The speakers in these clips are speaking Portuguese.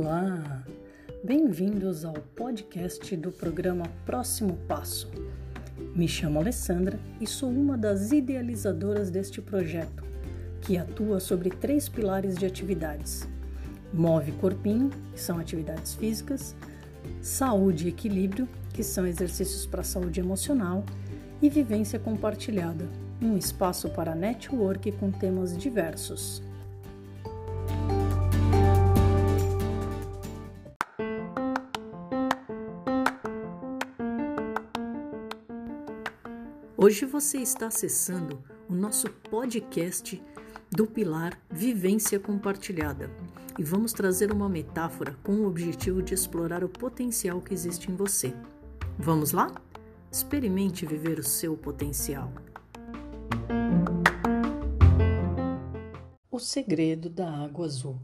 Olá! Bem-vindos ao podcast do programa Próximo Passo. Me chamo Alessandra e sou uma das idealizadoras deste projeto, que atua sobre três pilares de atividades: Move Corpinho, que são atividades físicas, Saúde e Equilíbrio, que são exercícios para saúde emocional, e Vivência Compartilhada, um espaço para network com temas diversos. Hoje você está acessando o nosso podcast do pilar Vivência Compartilhada e vamos trazer uma metáfora com o objetivo de explorar o potencial que existe em você. Vamos lá? Experimente viver o seu potencial. O segredo da água azul.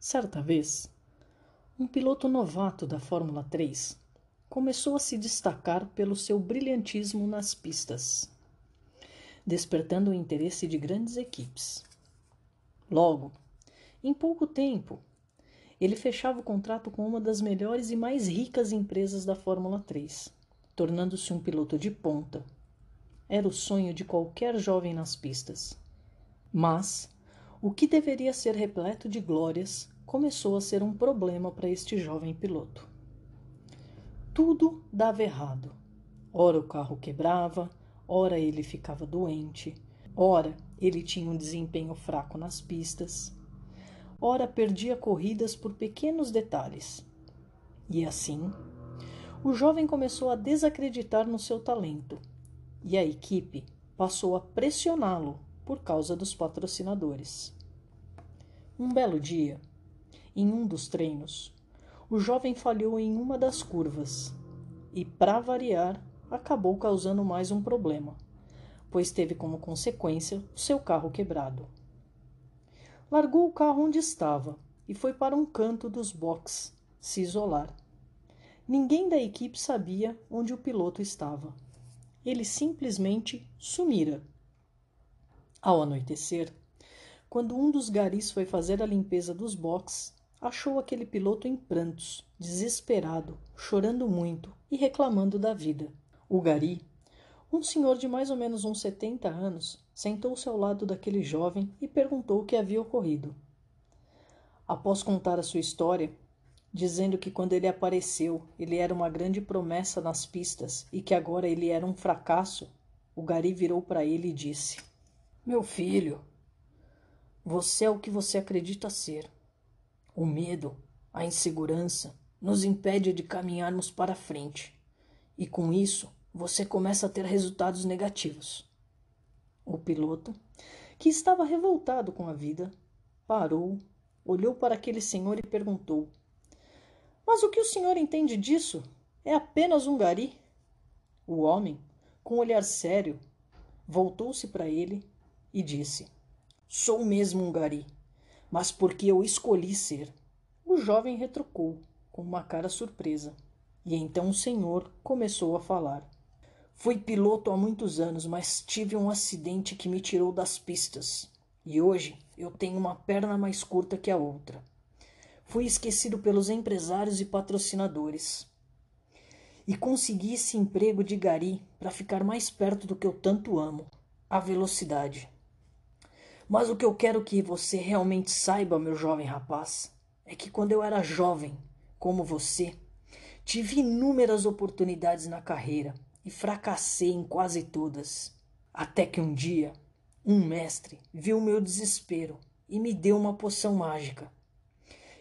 Certa vez, um piloto novato da Fórmula 3 começou a se destacar pelo seu brilhantismo nas pistas, despertando o interesse de grandes equipes. Logo, em pouco tempo, ele fechava o contrato com uma das melhores e mais ricas empresas da Fórmula 3, tornando-se um piloto de ponta. Era o sonho de qualquer jovem nas pistas. Mas o que deveria ser repleto de glórias começou a ser um problema para este jovem piloto tudo dava errado. Ora o carro quebrava, ora ele ficava doente, ora ele tinha um desempenho fraco nas pistas, ora perdia corridas por pequenos detalhes. E assim, o jovem começou a desacreditar no seu talento e a equipe passou a pressioná-lo por causa dos patrocinadores. Um belo dia, em um dos treinos, o jovem falhou em uma das curvas e, para variar, acabou causando mais um problema, pois teve como consequência o seu carro quebrado. Largou o carro onde estava e foi para um canto dos boxes se isolar. Ninguém da equipe sabia onde o piloto estava. Ele simplesmente sumira. Ao anoitecer, quando um dos garis foi fazer a limpeza dos boxes, achou aquele piloto em prantos, desesperado, chorando muito e reclamando da vida. O gari, um senhor de mais ou menos uns 70 anos, sentou-se ao lado daquele jovem e perguntou o que havia ocorrido. Após contar a sua história, dizendo que quando ele apareceu, ele era uma grande promessa nas pistas e que agora ele era um fracasso, o gari virou para ele e disse: Meu filho, você é o que você acredita ser. O medo, a insegurança, nos impede de caminharmos para frente. E com isso, você começa a ter resultados negativos. O piloto, que estava revoltado com a vida, parou, olhou para aquele senhor e perguntou: Mas o que o senhor entende disso? É apenas um gari? O homem, com um olhar sério, voltou-se para ele e disse: Sou mesmo um gari mas porque eu escolhi ser. O jovem retrucou, com uma cara surpresa. E então o senhor começou a falar. Fui piloto há muitos anos, mas tive um acidente que me tirou das pistas. E hoje eu tenho uma perna mais curta que a outra. Fui esquecido pelos empresários e patrocinadores. E consegui esse emprego de gari para ficar mais perto do que eu tanto amo a velocidade. Mas o que eu quero que você realmente saiba, meu jovem rapaz, é que quando eu era jovem, como você, tive inúmeras oportunidades na carreira e fracassei em quase todas. Até que um dia, um mestre viu meu desespero e me deu uma poção mágica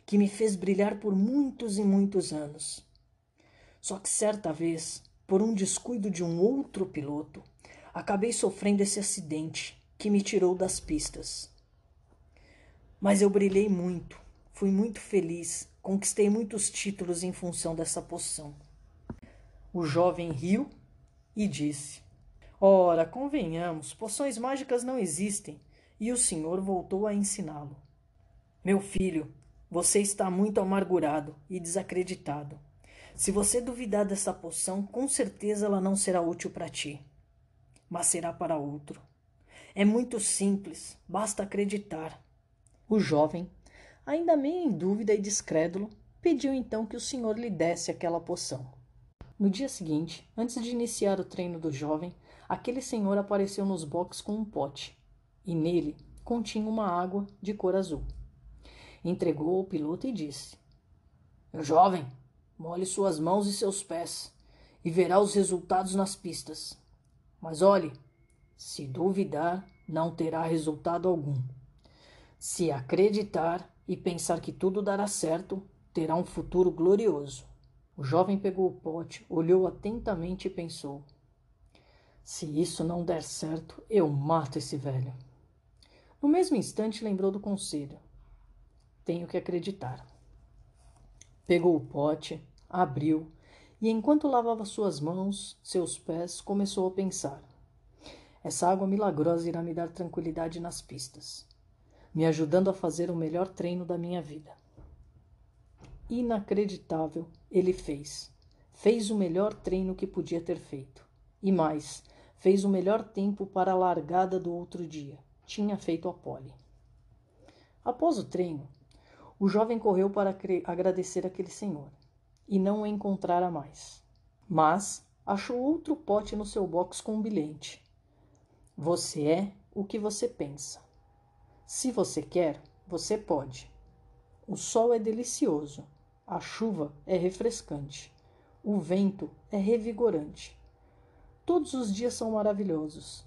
que me fez brilhar por muitos e muitos anos. Só que certa vez, por um descuido de um outro piloto, acabei sofrendo esse acidente que me tirou das pistas. Mas eu brilhei muito, fui muito feliz, conquistei muitos títulos em função dessa poção. O jovem riu e disse: Ora, convenhamos, poções mágicas não existem. E o senhor voltou a ensiná-lo. Meu filho, você está muito amargurado e desacreditado. Se você duvidar dessa poção, com certeza ela não será útil para ti, mas será para outro. É muito simples, basta acreditar. O jovem Ainda meio em dúvida e descrédulo, pediu então que o senhor lhe desse aquela poção. No dia seguinte, antes de iniciar o treino do jovem, aquele senhor apareceu nos boxes com um pote, e nele continha uma água de cor azul. Entregou ao piloto e disse: Meu jovem, molhe suas mãos e seus pés, e verá os resultados nas pistas. Mas olhe, se duvidar, não terá resultado algum. Se acreditar e pensar que tudo dará certo, terá um futuro glorioso. O jovem pegou o pote, olhou atentamente e pensou: Se isso não der certo, eu mato esse velho. No mesmo instante, lembrou do conselho. Tenho que acreditar. Pegou o pote, abriu e, enquanto lavava suas mãos, seus pés, começou a pensar: Essa água milagrosa irá me dar tranquilidade nas pistas me ajudando a fazer o melhor treino da minha vida. Inacreditável, ele fez. Fez o melhor treino que podia ter feito. E mais, fez o melhor tempo para a largada do outro dia. Tinha feito a pole. Após o treino, o jovem correu para agradecer aquele senhor e não o encontrara mais. Mas achou outro pote no seu box com um bilhete. Você é o que você pensa. Se você quer, você pode. O sol é delicioso, a chuva é refrescante, o vento é revigorante. Todos os dias são maravilhosos.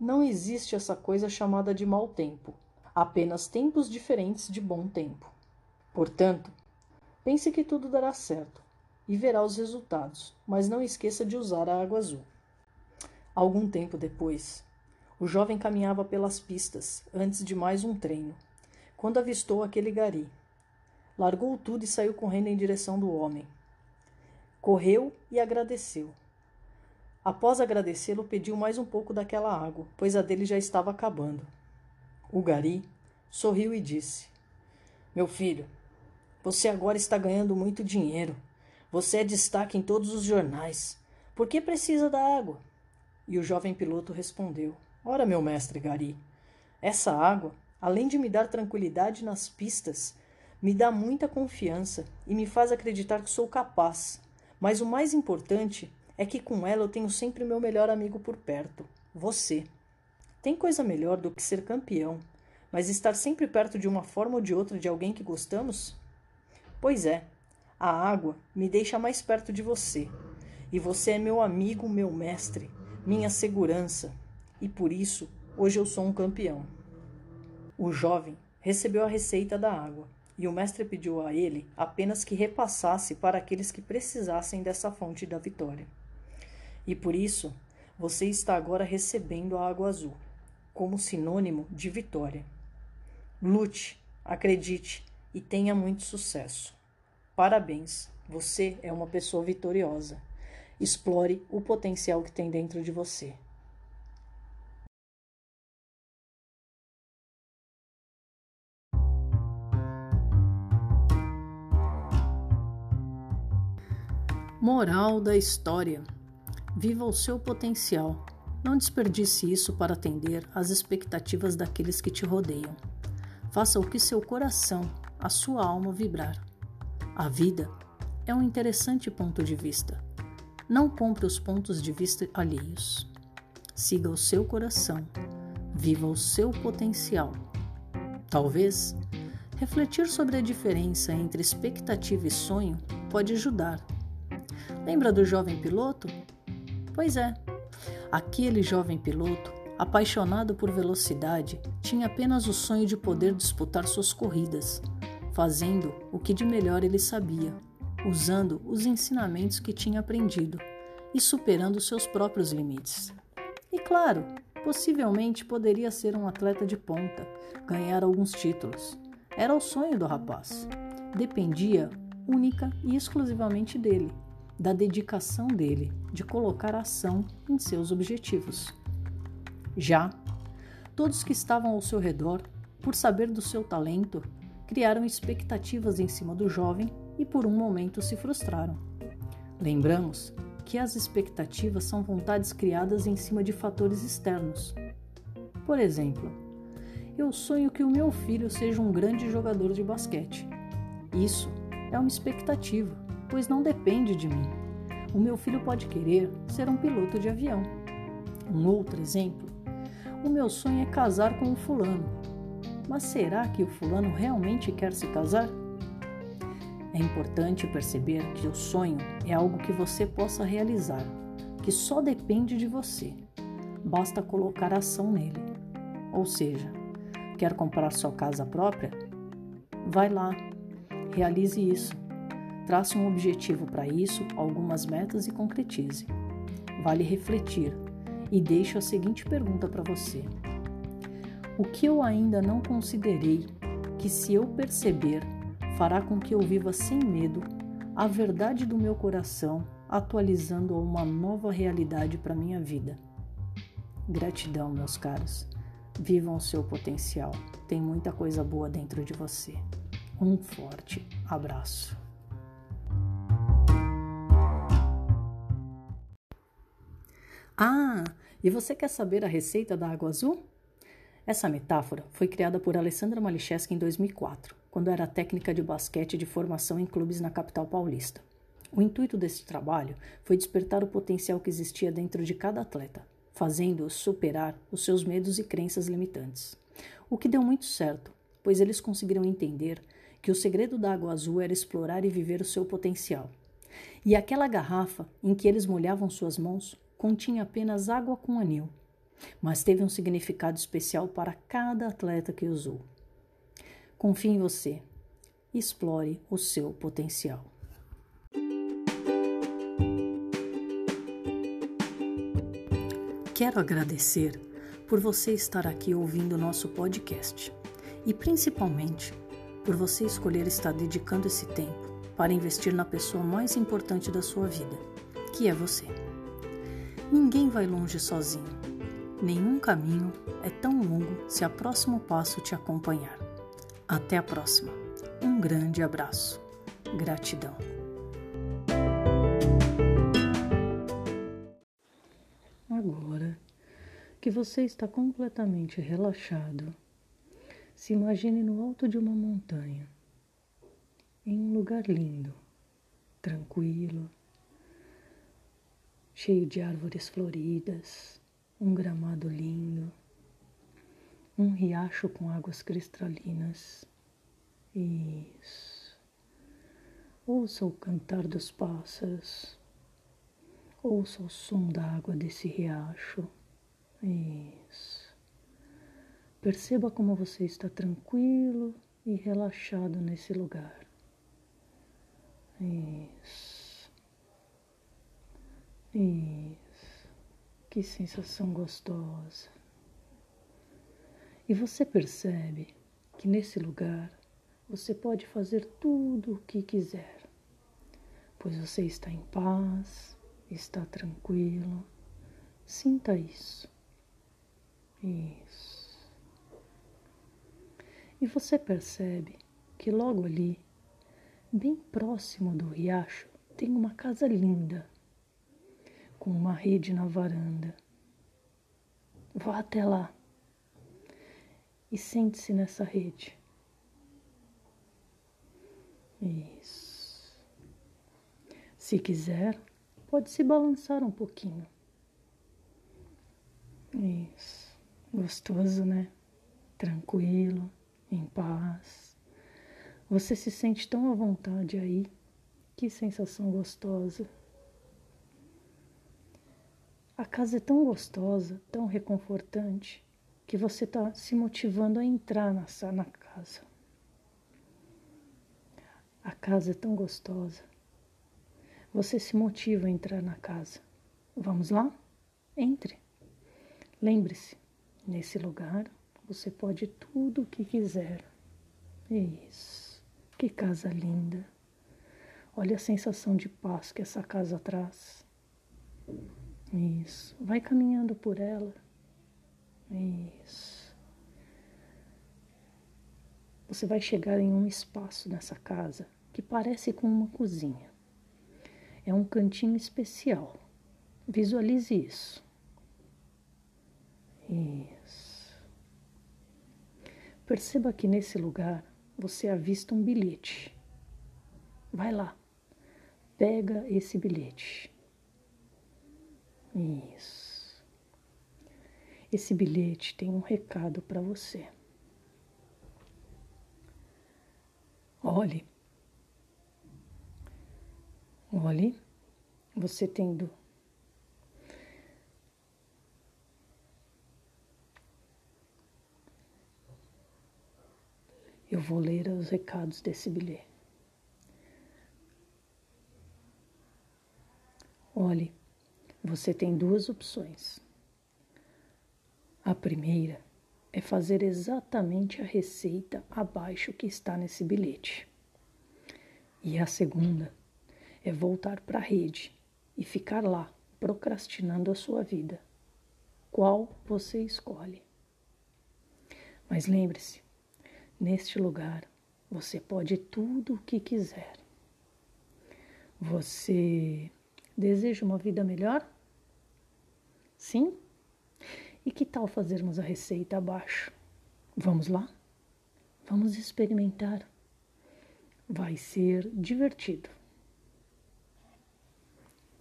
Não existe essa coisa chamada de mau tempo, apenas tempos diferentes de bom tempo. Portanto, pense que tudo dará certo e verá os resultados, mas não esqueça de usar a água azul. Algum tempo depois, o jovem caminhava pelas pistas, antes de mais um treino, quando avistou aquele gari. Largou tudo e saiu correndo em direção do homem. Correu e agradeceu. Após agradecê-lo, pediu mais um pouco daquela água, pois a dele já estava acabando. O gari sorriu e disse: Meu filho, você agora está ganhando muito dinheiro. Você é destaque em todos os jornais. Por que precisa da água? E o jovem piloto respondeu: Ora, meu mestre Gari, essa água, além de me dar tranquilidade nas pistas, me dá muita confiança e me faz acreditar que sou capaz. Mas o mais importante é que com ela eu tenho sempre meu melhor amigo por perto, você. Tem coisa melhor do que ser campeão, mas estar sempre perto de uma forma ou de outra de alguém que gostamos? Pois é, a água me deixa mais perto de você, e você é meu amigo, meu mestre, minha segurança, e por isso hoje eu sou um campeão. O jovem recebeu a receita da água e o mestre pediu a ele apenas que repassasse para aqueles que precisassem dessa fonte da vitória. E por isso você está agora recebendo a água azul, como sinônimo de vitória. Lute, acredite e tenha muito sucesso. Parabéns, você é uma pessoa vitoriosa. Explore o potencial que tem dentro de você. Moral da história: Viva o seu potencial. Não desperdice isso para atender às expectativas daqueles que te rodeiam. Faça o que seu coração, a sua alma vibrar. A vida é um interessante ponto de vista. Não compre os pontos de vista alheios. Siga o seu coração. Viva o seu potencial. Talvez refletir sobre a diferença entre expectativa e sonho pode ajudar Lembra do jovem piloto? Pois é, aquele jovem piloto, apaixonado por velocidade, tinha apenas o sonho de poder disputar suas corridas, fazendo o que de melhor ele sabia, usando os ensinamentos que tinha aprendido e superando seus próprios limites. E claro, possivelmente poderia ser um atleta de ponta, ganhar alguns títulos. Era o sonho do rapaz. Dependia única e exclusivamente dele da dedicação dele de colocar ação em seus objetivos. Já todos que estavam ao seu redor, por saber do seu talento, criaram expectativas em cima do jovem e por um momento se frustraram. Lembramos que as expectativas são vontades criadas em cima de fatores externos. Por exemplo, Eu sonho que o meu filho seja um grande jogador de basquete. Isso é uma expectativa, pois não depende de mim. O meu filho pode querer ser um piloto de avião. Um outro exemplo: o meu sonho é casar com o fulano. Mas será que o fulano realmente quer se casar? É importante perceber que o sonho é algo que você possa realizar, que só depende de você. Basta colocar ação nele. Ou seja, quer comprar sua casa própria? Vai lá, realize isso. Trace um objetivo para isso, algumas metas e concretize. Vale refletir e deixo a seguinte pergunta para você: O que eu ainda não considerei que, se eu perceber, fará com que eu viva sem medo a verdade do meu coração, atualizando a uma nova realidade para minha vida? Gratidão, meus caros. Vivam o seu potencial. Tem muita coisa boa dentro de você. Um forte abraço. Ah, e você quer saber a receita da água azul? Essa metáfora foi criada por Alessandra Malicheski em 2004, quando era técnica de basquete de formação em clubes na capital paulista. O intuito desse trabalho foi despertar o potencial que existia dentro de cada atleta, fazendo-os superar os seus medos e crenças limitantes. O que deu muito certo, pois eles conseguiram entender que o segredo da água azul era explorar e viver o seu potencial. E aquela garrafa em que eles molhavam suas mãos continha apenas água com anil, mas teve um significado especial para cada atleta que usou. Confie em você. Explore o seu potencial. Quero agradecer por você estar aqui ouvindo o nosso podcast e principalmente por você escolher estar dedicando esse tempo para investir na pessoa mais importante da sua vida, que é você. Ninguém vai longe sozinho. Nenhum caminho é tão longo se a próximo passo te acompanhar. Até a próxima. Um grande abraço. Gratidão. Agora que você está completamente relaxado, se imagine no alto de uma montanha, em um lugar lindo, tranquilo cheio de árvores floridas, um gramado lindo, um riacho com águas cristalinas. Isso. Ouça o cantar dos pássaros. Ouça o som da água desse riacho. Isso. Perceba como você está tranquilo e relaxado nesse lugar. Isso. Isso. Que sensação gostosa. E você percebe que nesse lugar você pode fazer tudo o que quiser, pois você está em paz, está tranquilo. Sinta isso. Isso. E você percebe que logo ali, bem próximo do riacho, tem uma casa linda com uma rede na varanda. Vá até lá e sente-se nessa rede. Isso. Se quiser, pode se balançar um pouquinho. Isso. Gostoso, né? Tranquilo, em paz. Você se sente tão à vontade aí. Que sensação gostosa. A casa é tão gostosa, tão reconfortante, que você está se motivando a entrar na, na casa. A casa é tão gostosa. Você se motiva a entrar na casa. Vamos lá? Entre. Lembre-se, nesse lugar você pode tudo o que quiser. Isso. Que casa linda. Olha a sensação de paz que essa casa traz. Isso. Vai caminhando por ela. Isso. Você vai chegar em um espaço nessa casa que parece com uma cozinha. É um cantinho especial. Visualize isso. Isso. Perceba que nesse lugar você avista um bilhete. Vai lá, pega esse bilhete. Isso. Esse bilhete tem um recado para você. Olhe. Olhe, você tendo Eu vou ler os recados desse bilhete. Olhe, você tem duas opções. A primeira é fazer exatamente a receita abaixo que está nesse bilhete. E a segunda é voltar para a rede e ficar lá procrastinando a sua vida. Qual você escolhe? Mas lembre-se, Neste lugar, você pode tudo o que quiser. Você deseja uma vida melhor? Sim? E que tal fazermos a receita abaixo? Vamos lá? Vamos experimentar. Vai ser divertido.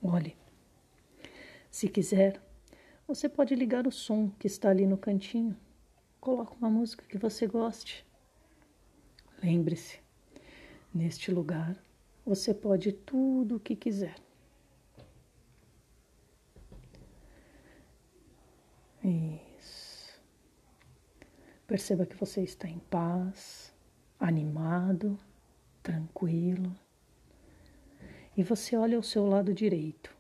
Olhe, se quiser, você pode ligar o som que está ali no cantinho. Coloque uma música que você goste. Lembre-se, neste lugar você pode tudo o que quiser. Isso. Perceba que você está em paz, animado, tranquilo. E você olha ao seu lado direito.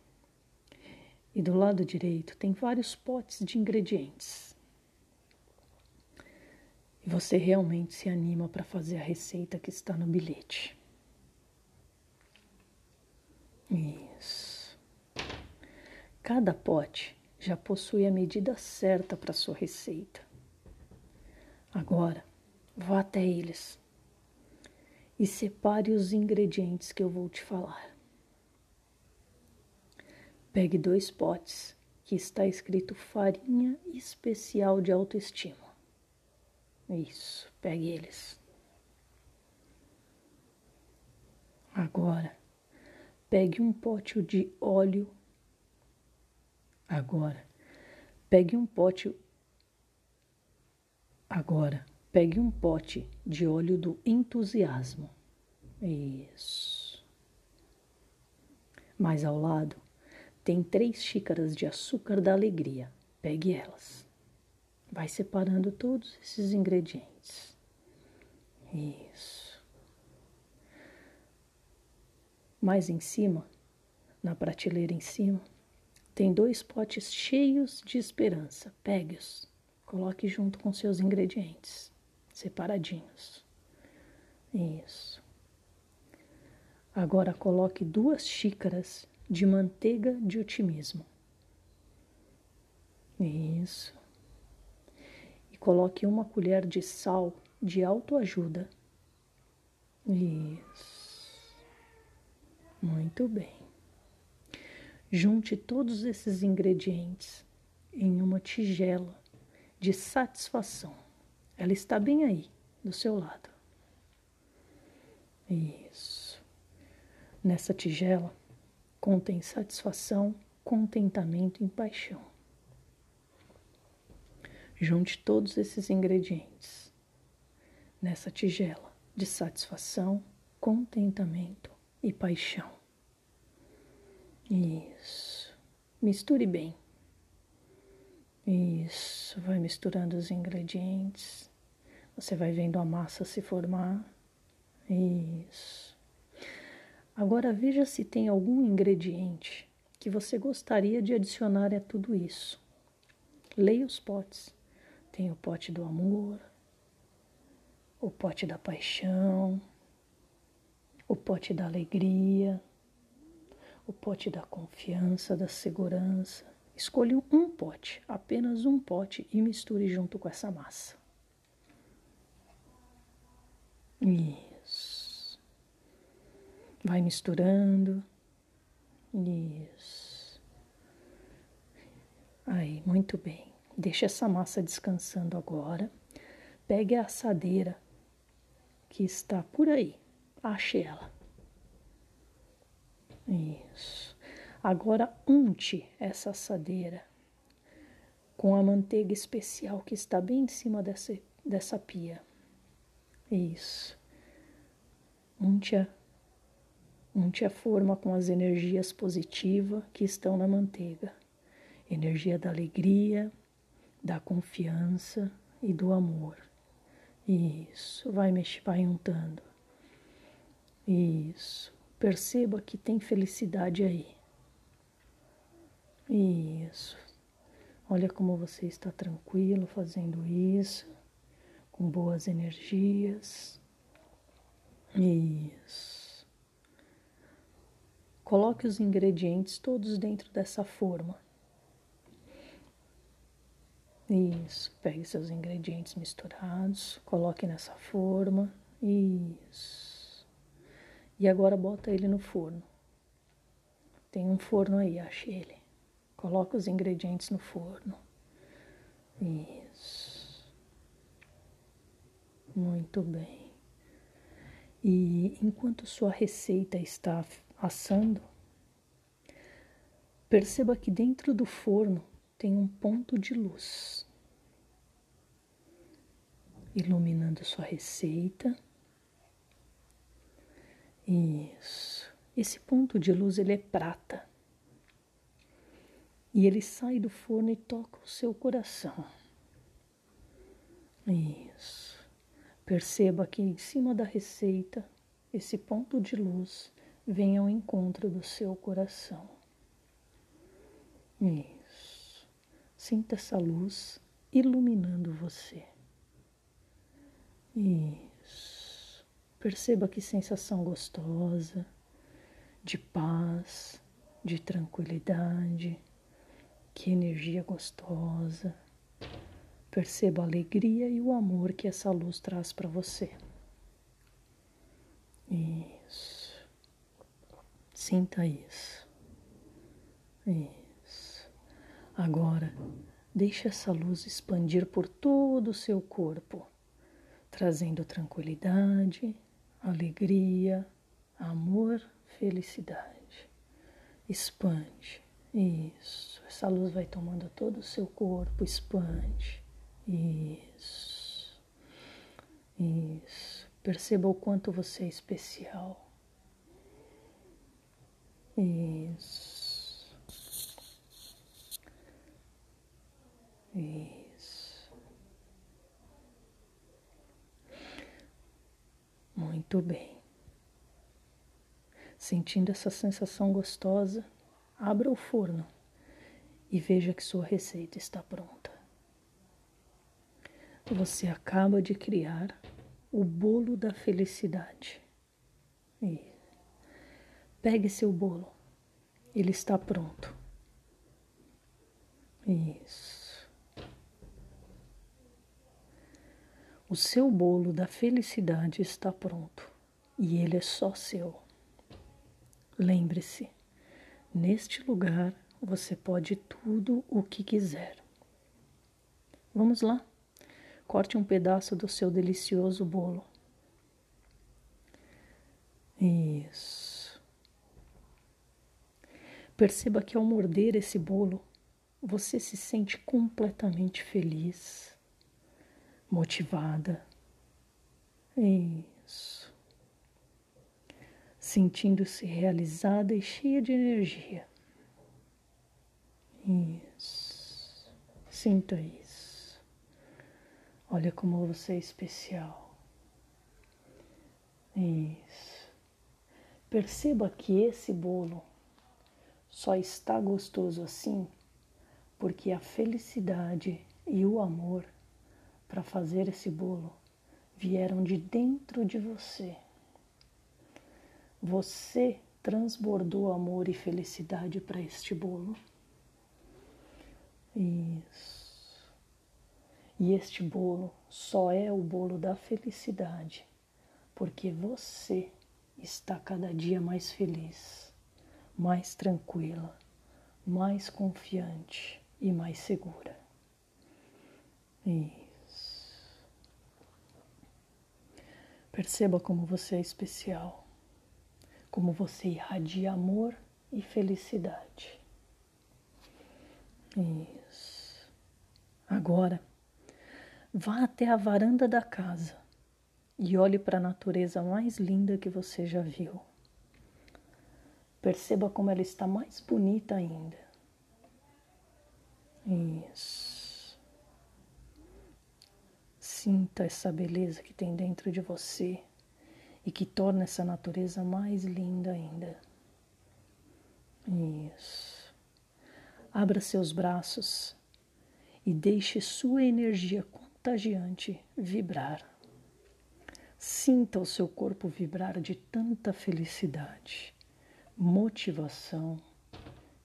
E do lado direito tem vários potes de ingredientes. E você realmente se anima para fazer a receita que está no bilhete. Isso. Cada pote já possui a medida certa para sua receita. Agora, vá até eles e separe os ingredientes que eu vou te falar. Pegue dois potes que está escrito farinha especial de autoestima. Isso, pegue eles. Agora, pegue um pote de óleo. Agora, pegue um pote. Agora, pegue um pote de óleo do entusiasmo. Isso. Mais ao lado, tem três xícaras de açúcar da alegria. Pegue elas. Vai separando todos esses ingredientes. Isso. Mais em cima, na prateleira em cima, tem dois potes cheios de esperança. Pegue-os, coloque junto com seus ingredientes, separadinhos. Isso. Agora coloque duas xícaras de manteiga de otimismo. Isso e coloque uma colher de sal de autoajuda. Isso. Muito bem. Junte todos esses ingredientes em uma tigela de satisfação. Ela está bem aí, do seu lado. Isso. Nessa tigela contém satisfação, contentamento e paixão. Junte todos esses ingredientes nessa tigela de satisfação, contentamento e paixão. Isso. Misture bem. Isso. Vai misturando os ingredientes. Você vai vendo a massa se formar. Isso. Agora veja se tem algum ingrediente que você gostaria de adicionar a tudo isso. Leia os potes tem o pote do amor, o pote da paixão, o pote da alegria, o pote da confiança, da segurança. Escolha um pote, apenas um pote e misture junto com essa massa. Isso. Vai misturando. Isso. Aí, muito bem. Deixa essa massa descansando agora. pegue a assadeira que está por aí. Ache ela. Isso. Agora unte essa assadeira com a manteiga especial que está bem em cima dessa, dessa pia. Isso. Unte-a unte a forma com as energias positivas que estão na manteiga. Energia da alegria, da confiança e do amor. Isso, vai mexer, vai untando. Isso, perceba que tem felicidade aí. Isso, olha como você está tranquilo fazendo isso, com boas energias. Isso. Coloque os ingredientes todos dentro dessa forma. Isso, pegue seus ingredientes misturados, coloque nessa forma. Isso. E agora bota ele no forno. Tem um forno aí, ache ele. Coloque os ingredientes no forno. Isso. Muito bem. E enquanto sua receita está assando, perceba que dentro do forno tem um ponto de luz iluminando sua receita. Isso. Esse ponto de luz ele é prata. E ele sai do forno e toca o seu coração. Isso. Perceba que em cima da receita, esse ponto de luz vem ao encontro do seu coração. Isso. Sinta essa luz iluminando você. Isso. Perceba que sensação gostosa, de paz, de tranquilidade, que energia gostosa. Perceba a alegria e o amor que essa luz traz para você. Isso. Sinta isso. Isso. Agora, deixe essa luz expandir por todo o seu corpo, trazendo tranquilidade, alegria, amor, felicidade. Expande. Isso. Essa luz vai tomando todo o seu corpo, expande. Isso. Isso. Perceba o quanto você é especial. Isso. Isso. Muito bem. Sentindo essa sensação gostosa, abra o forno e veja que sua receita está pronta. Você acaba de criar o bolo da felicidade. E pegue seu bolo, ele está pronto. Isso. O seu bolo da felicidade está pronto e ele é só seu. Lembre-se, neste lugar você pode tudo o que quiser. Vamos lá? Corte um pedaço do seu delicioso bolo. Isso. Perceba que ao morder esse bolo, você se sente completamente feliz motivada. Isso. Sentindo-se realizada e cheia de energia. Isso. Sinta isso. Olha como você é especial. Isso. Perceba que esse bolo só está gostoso assim porque a felicidade e o amor para fazer esse bolo vieram de dentro de você. Você transbordou amor e felicidade para este bolo. Isso. E este bolo só é o bolo da felicidade, porque você está cada dia mais feliz, mais tranquila, mais confiante e mais segura. E Perceba como você é especial, como você irradia amor e felicidade. Isso. Agora, vá até a varanda da casa e olhe para a natureza mais linda que você já viu. Perceba como ela está mais bonita ainda. Isso. Sinta essa beleza que tem dentro de você e que torna essa natureza mais linda ainda. Isso. Abra seus braços e deixe sua energia contagiante vibrar. Sinta o seu corpo vibrar de tanta felicidade, motivação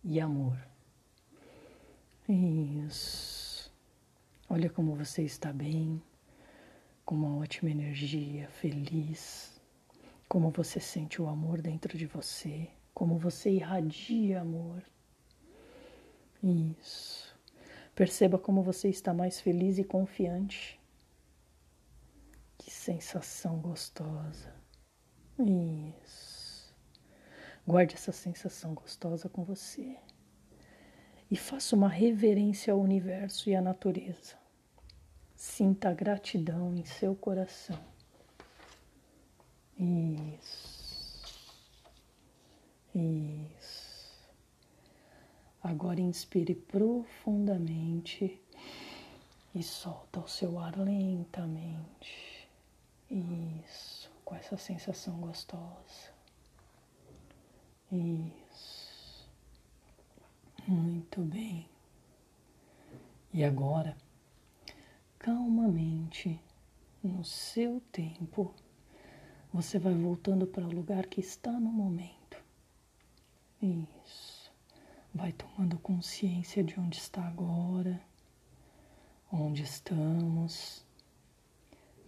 e amor. Isso. Olha como você está bem, com uma ótima energia, feliz. Como você sente o amor dentro de você, como você irradia amor. Isso. Perceba como você está mais feliz e confiante. Que sensação gostosa. Isso. Guarde essa sensação gostosa com você e faça uma reverência ao universo e à natureza. Sinta gratidão em seu coração. Isso. Isso. Agora inspire profundamente e solta o seu ar lentamente. Isso, com essa sensação gostosa. Isso. Muito bem. E agora, calmamente, no seu tempo, você vai voltando para o lugar que está no momento. Isso. Vai tomando consciência de onde está agora, onde estamos,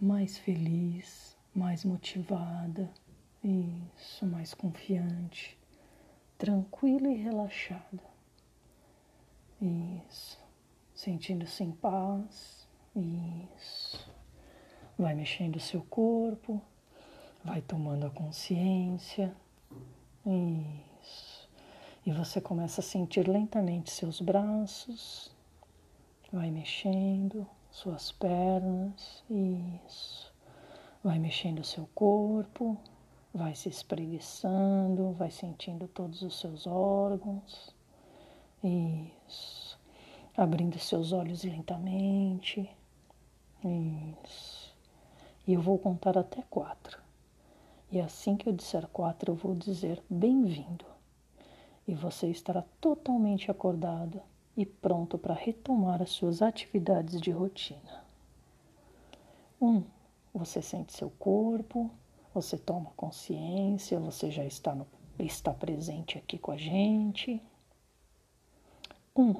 mais feliz, mais motivada, isso, mais confiante, tranquila e relaxada. Isso. Sentindo-se em paz. Isso. Vai mexendo o seu corpo. Vai tomando a consciência. Isso. E você começa a sentir lentamente seus braços. Vai mexendo suas pernas. Isso. Vai mexendo o seu corpo. Vai se espreguiçando, vai sentindo todos os seus órgãos. Isso. Abrindo seus olhos lentamente. Isso. E eu vou contar até quatro. E assim que eu disser quatro, eu vou dizer bem-vindo. E você estará totalmente acordado e pronto para retomar as suas atividades de rotina. Um, você sente seu corpo, você toma consciência, você já está, no, está presente aqui com a gente. Um,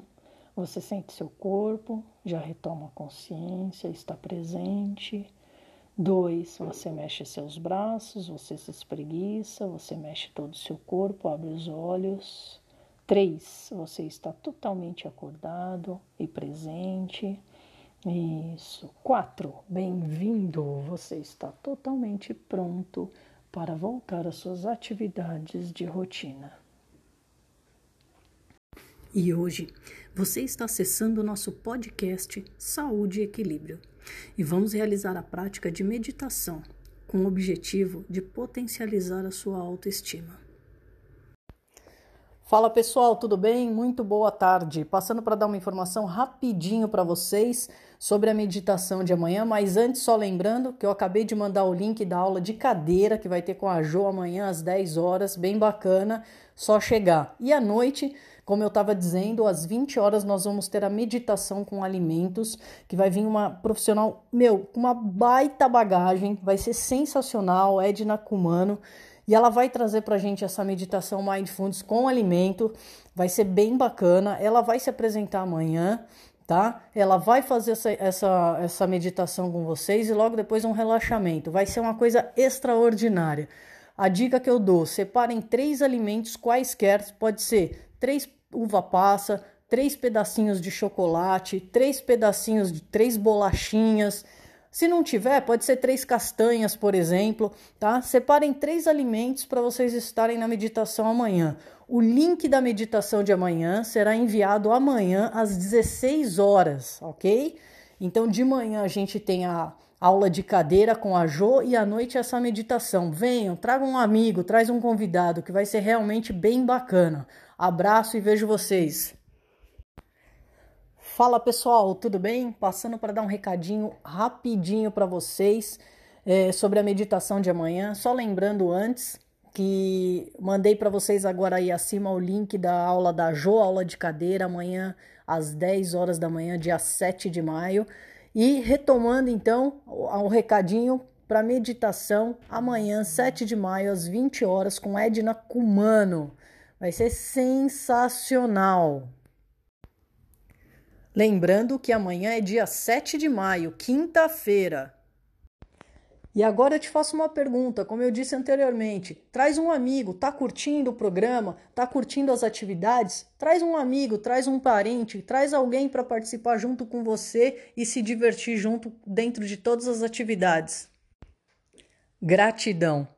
você sente seu corpo, já retoma a consciência, está presente. Dois, você mexe seus braços, você se espreguiça, você mexe todo o seu corpo, abre os olhos. Três, você está totalmente acordado e presente. Isso. Quatro, bem-vindo, você está totalmente pronto para voltar às suas atividades de rotina. E hoje você está acessando o nosso podcast Saúde e Equilíbrio e vamos realizar a prática de meditação com o objetivo de potencializar a sua autoestima. Fala pessoal, tudo bem? Muito boa tarde. Passando para dar uma informação rapidinho para vocês sobre a meditação de amanhã, mas antes só lembrando que eu acabei de mandar o link da aula de cadeira que vai ter com a Jo amanhã às 10 horas, bem bacana, só chegar. E à noite como eu estava dizendo, às 20 horas nós vamos ter a meditação com alimentos, que vai vir uma profissional, meu, uma baita bagagem, vai ser sensacional, Edna Kumano, e ela vai trazer para a gente essa meditação Mindfulness com alimento, vai ser bem bacana, ela vai se apresentar amanhã, tá? Ela vai fazer essa, essa, essa meditação com vocês e logo depois um relaxamento, vai ser uma coisa extraordinária. A dica que eu dou: separem três alimentos quaisquer, pode ser três uva passa, três pedacinhos de chocolate, três pedacinhos de três bolachinhas. Se não tiver, pode ser três castanhas, por exemplo, tá? Separem três alimentos para vocês estarem na meditação amanhã. O link da meditação de amanhã será enviado amanhã às 16 horas, ok? Então, de manhã a gente tem a aula de cadeira com a Jo e à noite essa meditação. Venham, tragam um amigo, traz um convidado que vai ser realmente bem bacana. Abraço e vejo vocês. Fala pessoal, tudo bem? Passando para dar um recadinho rapidinho para vocês é, sobre a meditação de amanhã. Só lembrando antes que mandei para vocês agora aí acima o link da aula da Jo, aula de cadeira, amanhã às 10 horas da manhã, dia 7 de maio. E retomando então o recadinho para meditação amanhã, 7 de maio, às 20 horas, com Edna Cumano. Vai ser sensacional. Lembrando que amanhã é dia 7 de maio, quinta-feira. E agora eu te faço uma pergunta, como eu disse anteriormente, traz um amigo, tá curtindo o programa, tá curtindo as atividades? Traz um amigo, traz um parente, traz alguém para participar junto com você e se divertir junto dentro de todas as atividades. Gratidão.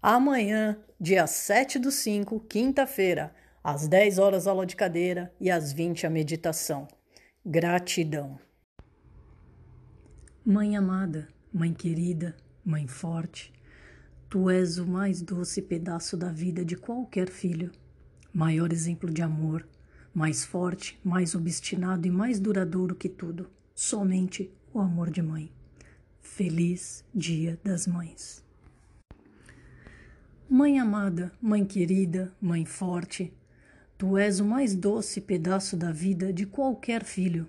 Amanhã, dia 7 do 5, quinta-feira, às 10 horas aula de cadeira e às 20 a meditação. Gratidão. Mãe amada, mãe querida, mãe forte, tu és o mais doce pedaço da vida de qualquer filho, maior exemplo de amor, mais forte, mais obstinado e mais duradouro que tudo, somente o amor de mãe. Feliz Dia das Mães. Mãe amada, mãe querida, mãe forte, Tu és o mais doce pedaço da vida de qualquer filho.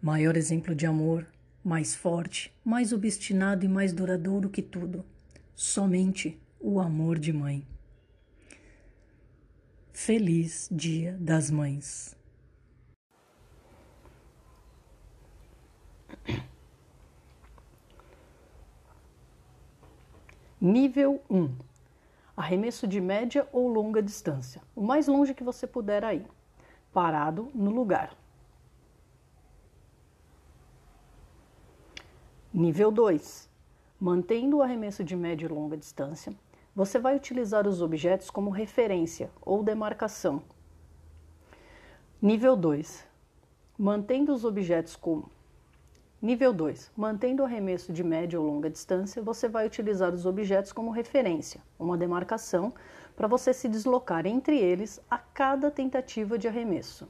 Maior exemplo de amor, mais forte, mais obstinado e mais duradouro que tudo. Somente o amor de mãe. Feliz Dia das Mães. Nível 1 Arremesso de média ou longa distância, o mais longe que você puder ir, parado no lugar. Nível 2. Mantendo o arremesso de média e longa distância, você vai utilizar os objetos como referência ou demarcação. Nível 2. Mantendo os objetos como Nível 2. Mantendo o arremesso de média ou longa distância, você vai utilizar os objetos como referência, uma demarcação, para você se deslocar entre eles a cada tentativa de arremesso.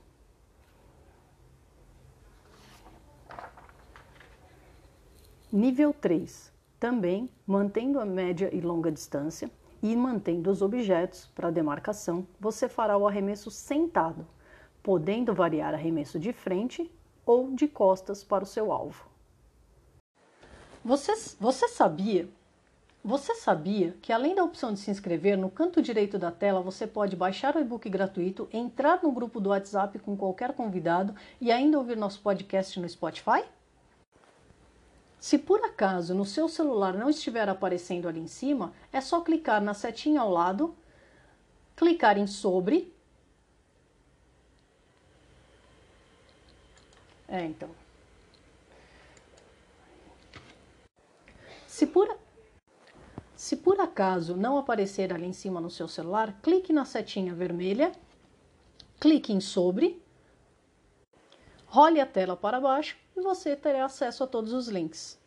Nível 3. Também mantendo a média e longa distância e mantendo os objetos para demarcação, você fará o arremesso sentado, podendo variar arremesso de frente ou de costas para o seu alvo. Você, você sabia? Você sabia que além da opção de se inscrever, no canto direito da tela você pode baixar o e-book gratuito, entrar no grupo do WhatsApp com qualquer convidado e ainda ouvir nosso podcast no Spotify? Se por acaso no seu celular não estiver aparecendo ali em cima, é só clicar na setinha ao lado, clicar em sobre É, então. Se por, se por acaso não aparecer ali em cima no seu celular, clique na setinha vermelha, clique em sobre, role a tela para baixo e você terá acesso a todos os links.